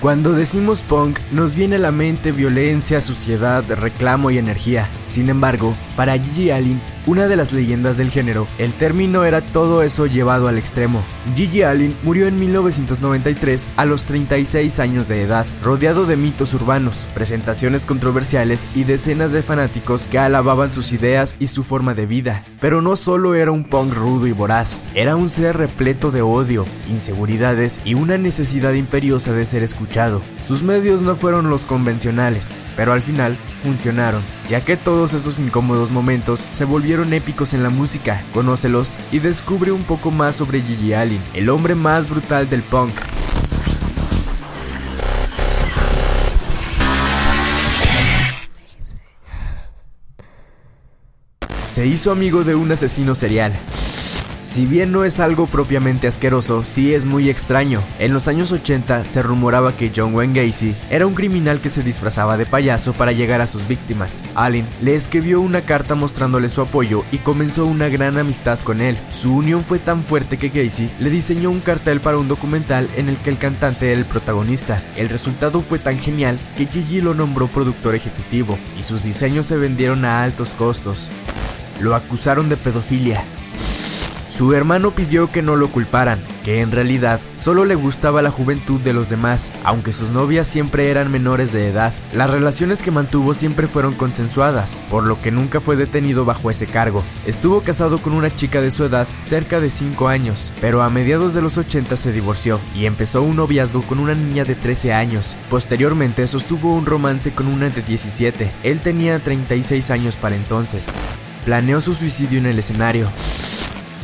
Cuando decimos punk, nos viene a la mente violencia, suciedad, reclamo y energía. Sin embargo, para Gigi Allen, una de las leyendas del género, el término era todo eso llevado al extremo. Gigi Allen murió en 1993 a los 36 años de edad, rodeado de mitos urbanos, presentaciones controversiales y decenas de fanáticos que alababan sus ideas y su forma de vida. Pero no solo era un punk rudo y voraz, era un ser repleto de odio, inseguridades y una necesidad imperiosa de ser escuchado. Sus medios no fueron los convencionales, pero al final funcionaron, ya que todos esos incómodos momentos se volvieron épicos en la música. Conócelos y descubre un poco más sobre Gigi Allen, el hombre más brutal del punk. Se hizo amigo de un asesino serial, si bien no es algo propiamente asqueroso, sí es muy extraño. En los años 80 se rumoraba que John Wayne Gacy era un criminal que se disfrazaba de payaso para llegar a sus víctimas. Allen le escribió una carta mostrándole su apoyo y comenzó una gran amistad con él. Su unión fue tan fuerte que Gacy le diseñó un cartel para un documental en el que el cantante era el protagonista. El resultado fue tan genial que Gigi lo nombró productor ejecutivo y sus diseños se vendieron a altos costos. Lo acusaron de pedofilia, su hermano pidió que no lo culparan, que en realidad solo le gustaba la juventud de los demás, aunque sus novias siempre eran menores de edad. Las relaciones que mantuvo siempre fueron consensuadas, por lo que nunca fue detenido bajo ese cargo. Estuvo casado con una chica de su edad cerca de 5 años, pero a mediados de los 80 se divorció y empezó un noviazgo con una niña de 13 años. Posteriormente sostuvo un romance con una de 17. Él tenía 36 años para entonces. Planeó su suicidio en el escenario.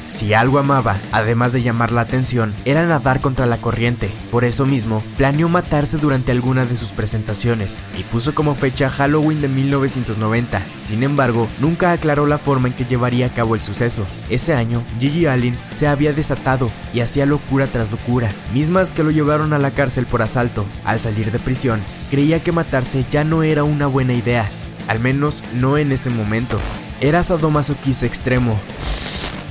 Si algo amaba, además de llamar la atención, era nadar contra la corriente. Por eso mismo, planeó matarse durante alguna de sus presentaciones y puso como fecha Halloween de 1990. Sin embargo, nunca aclaró la forma en que llevaría a cabo el suceso. Ese año, Gigi Allen se había desatado y hacía locura tras locura, mismas que lo llevaron a la cárcel por asalto. Al salir de prisión, creía que matarse ya no era una buena idea, al menos no en ese momento. Era sadomasoquista extremo.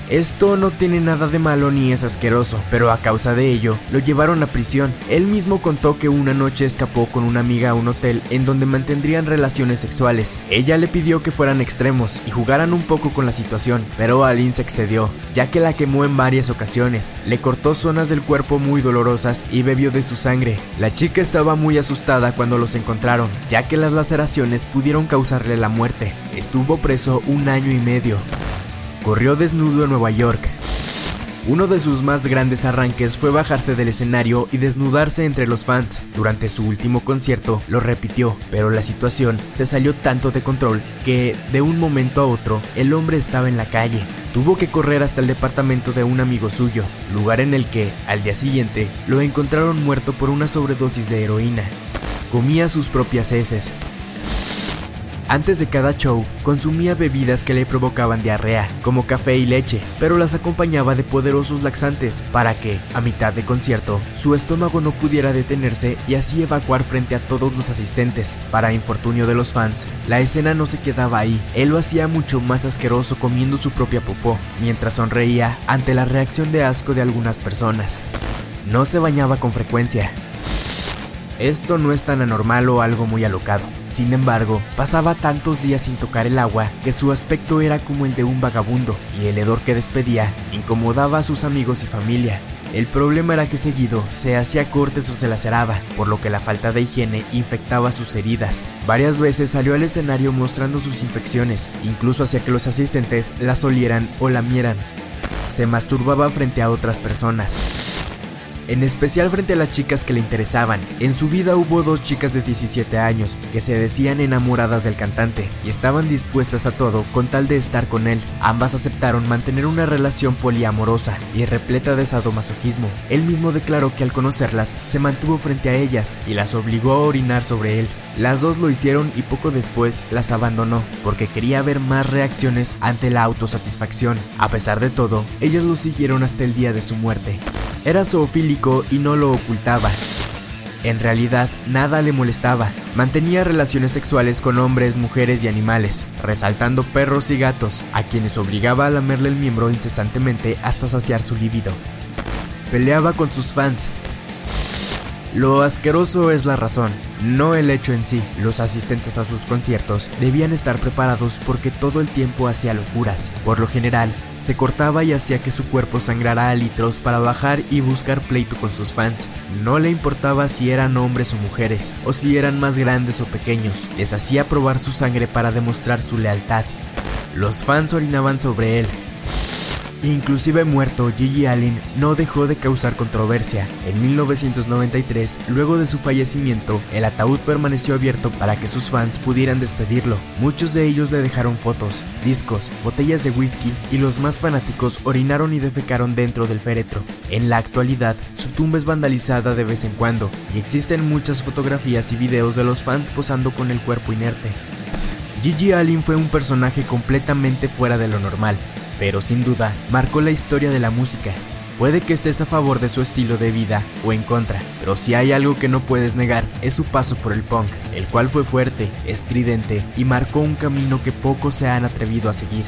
Esto no tiene nada de malo ni es asqueroso, pero a causa de ello lo llevaron a prisión. Él mismo contó que una noche escapó con una amiga a un hotel en donde mantendrían relaciones sexuales. Ella le pidió que fueran extremos y jugaran un poco con la situación, pero Aline se excedió, ya que la quemó en varias ocasiones, le cortó zonas del cuerpo muy dolorosas y bebió de su sangre. La chica estaba muy asustada cuando los encontraron, ya que las laceraciones pudieron causarle la muerte. Estuvo preso un año y medio corrió desnudo en Nueva York. Uno de sus más grandes arranques fue bajarse del escenario y desnudarse entre los fans. Durante su último concierto lo repitió, pero la situación se salió tanto de control que, de un momento a otro, el hombre estaba en la calle. Tuvo que correr hasta el departamento de un amigo suyo, lugar en el que, al día siguiente, lo encontraron muerto por una sobredosis de heroína. Comía sus propias heces, antes de cada show, consumía bebidas que le provocaban diarrea, como café y leche, pero las acompañaba de poderosos laxantes para que, a mitad de concierto, su estómago no pudiera detenerse y así evacuar frente a todos los asistentes. Para infortunio de los fans, la escena no se quedaba ahí, él lo hacía mucho más asqueroso comiendo su propia popó, mientras sonreía ante la reacción de asco de algunas personas. No se bañaba con frecuencia, esto no es tan anormal o algo muy alocado. Sin embargo, pasaba tantos días sin tocar el agua que su aspecto era como el de un vagabundo y el hedor que despedía incomodaba a sus amigos y familia. El problema era que seguido se hacía cortes o se laceraba, por lo que la falta de higiene infectaba sus heridas. Varias veces salió al escenario mostrando sus infecciones, incluso hacía que los asistentes las olieran o lamieran. Se masturbaba frente a otras personas en especial frente a las chicas que le interesaban. En su vida hubo dos chicas de 17 años que se decían enamoradas del cantante y estaban dispuestas a todo con tal de estar con él. Ambas aceptaron mantener una relación poliamorosa y repleta de sadomasoquismo. Él mismo declaró que al conocerlas se mantuvo frente a ellas y las obligó a orinar sobre él. Las dos lo hicieron y poco después las abandonó porque quería ver más reacciones ante la autosatisfacción. A pesar de todo, ellas lo siguieron hasta el día de su muerte. Era zoofílico y no lo ocultaba. En realidad, nada le molestaba. Mantenía relaciones sexuales con hombres, mujeres y animales, resaltando perros y gatos, a quienes obligaba a lamerle el miembro incesantemente hasta saciar su líbido. Peleaba con sus fans. Lo asqueroso es la razón, no el hecho en sí. Los asistentes a sus conciertos debían estar preparados porque todo el tiempo hacía locuras. Por lo general, se cortaba y hacía que su cuerpo sangrara a litros para bajar y buscar pleito con sus fans. No le importaba si eran hombres o mujeres, o si eran más grandes o pequeños, les hacía probar su sangre para demostrar su lealtad. Los fans orinaban sobre él, Inclusive muerto, Gigi Allen no dejó de causar controversia. En 1993, luego de su fallecimiento, el ataúd permaneció abierto para que sus fans pudieran despedirlo. Muchos de ellos le dejaron fotos, discos, botellas de whisky y los más fanáticos orinaron y defecaron dentro del féretro. En la actualidad, su tumba es vandalizada de vez en cuando y existen muchas fotografías y videos de los fans posando con el cuerpo inerte. Gigi Allen fue un personaje completamente fuera de lo normal, pero sin duda marcó la historia de la música. Puede que estés a favor de su estilo de vida o en contra, pero si hay algo que no puedes negar es su paso por el punk, el cual fue fuerte, estridente y marcó un camino que pocos se han atrevido a seguir.